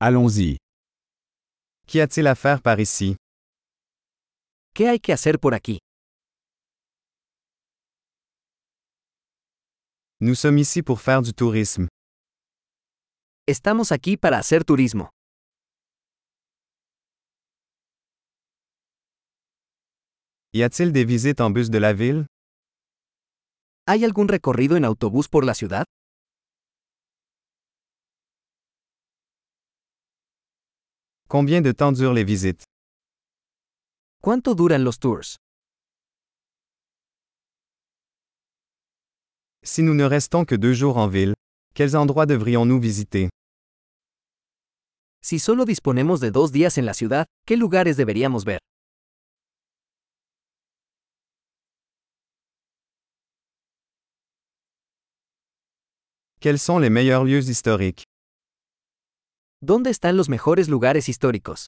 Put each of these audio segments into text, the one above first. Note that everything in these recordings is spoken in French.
Allons-y. Qu'y a-t-il à faire par ici? ¿Qué hay que hacer por aquí? Nous sommes ici pour faire du tourisme. Estamos aquí para hacer turismo. Y a-t-il des visites en bus de la ville? ¿Hay algún recorrido en autobús por la ciudad? Combien de temps durent les visites? ¿Cuánto duran los tours? Si nous ne restons que deux jours en ville, quels endroits devrions-nous visiter? Si solo disponemos de dos días en la ciudad, ¿qué lugares deberíamos ver? Quels sont les meilleurs lieux historiques? ¿Dónde están los mejores lugares históricos?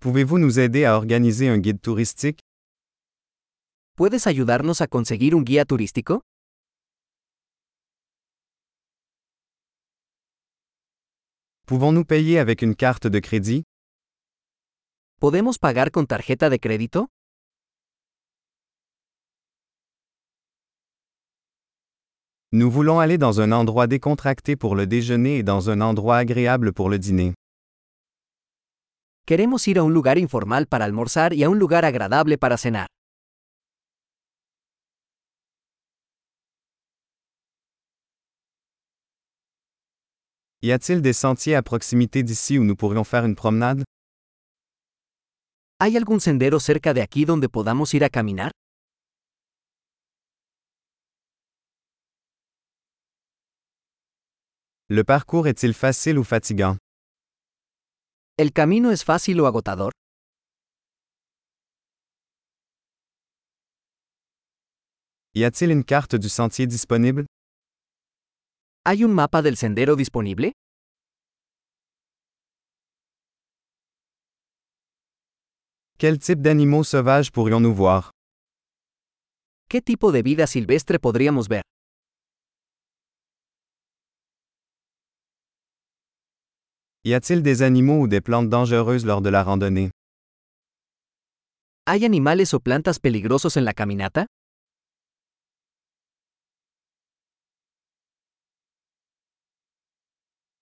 Pouvez-vous nous aider à organiser un guide touristique? ¿Puedes ayudarnos a conseguir un guía turístico? Pouvons-nous payer avec une carte de crédit? ¿Podemos pagar con tarjeta de crédito? Nous voulons aller dans un endroit décontracté pour le déjeuner et dans un endroit agréable pour le dîner. Queremos ir a un lugar informal para almorzar y a un lugar agradable para cenar. Y a-t-il des sentiers à proximité d'ici où nous pourrions faire une promenade? ¿Hay algún sendero cerca de aquí donde podamos ir a caminar? Le parcours est-il facile ou fatigant? ¿El camino es fácil o agotador? Y a-t-il une carte du sentier disponible? ¿Hay un mapa del sendero disponible? Quel type d'animaux sauvages pourrions-nous voir? ¿Qué tipo de vida silvestre podríamos ver? Y a-t-il des animaux ou des plantes dangereuses lors de la randonnée? ¿Hay animales o plantas peligrosos en la caminata?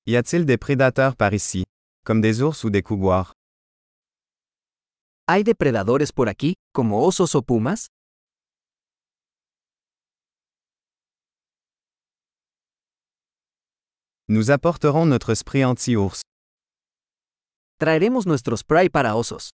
Y a-t-il des prédateurs par ici, comme des ours ou des couguars? ¿Hay depredadores por aquí, como osos o pumas? Nous apporterons notre spray anti-ours. Traeremos nuestro spray para osos.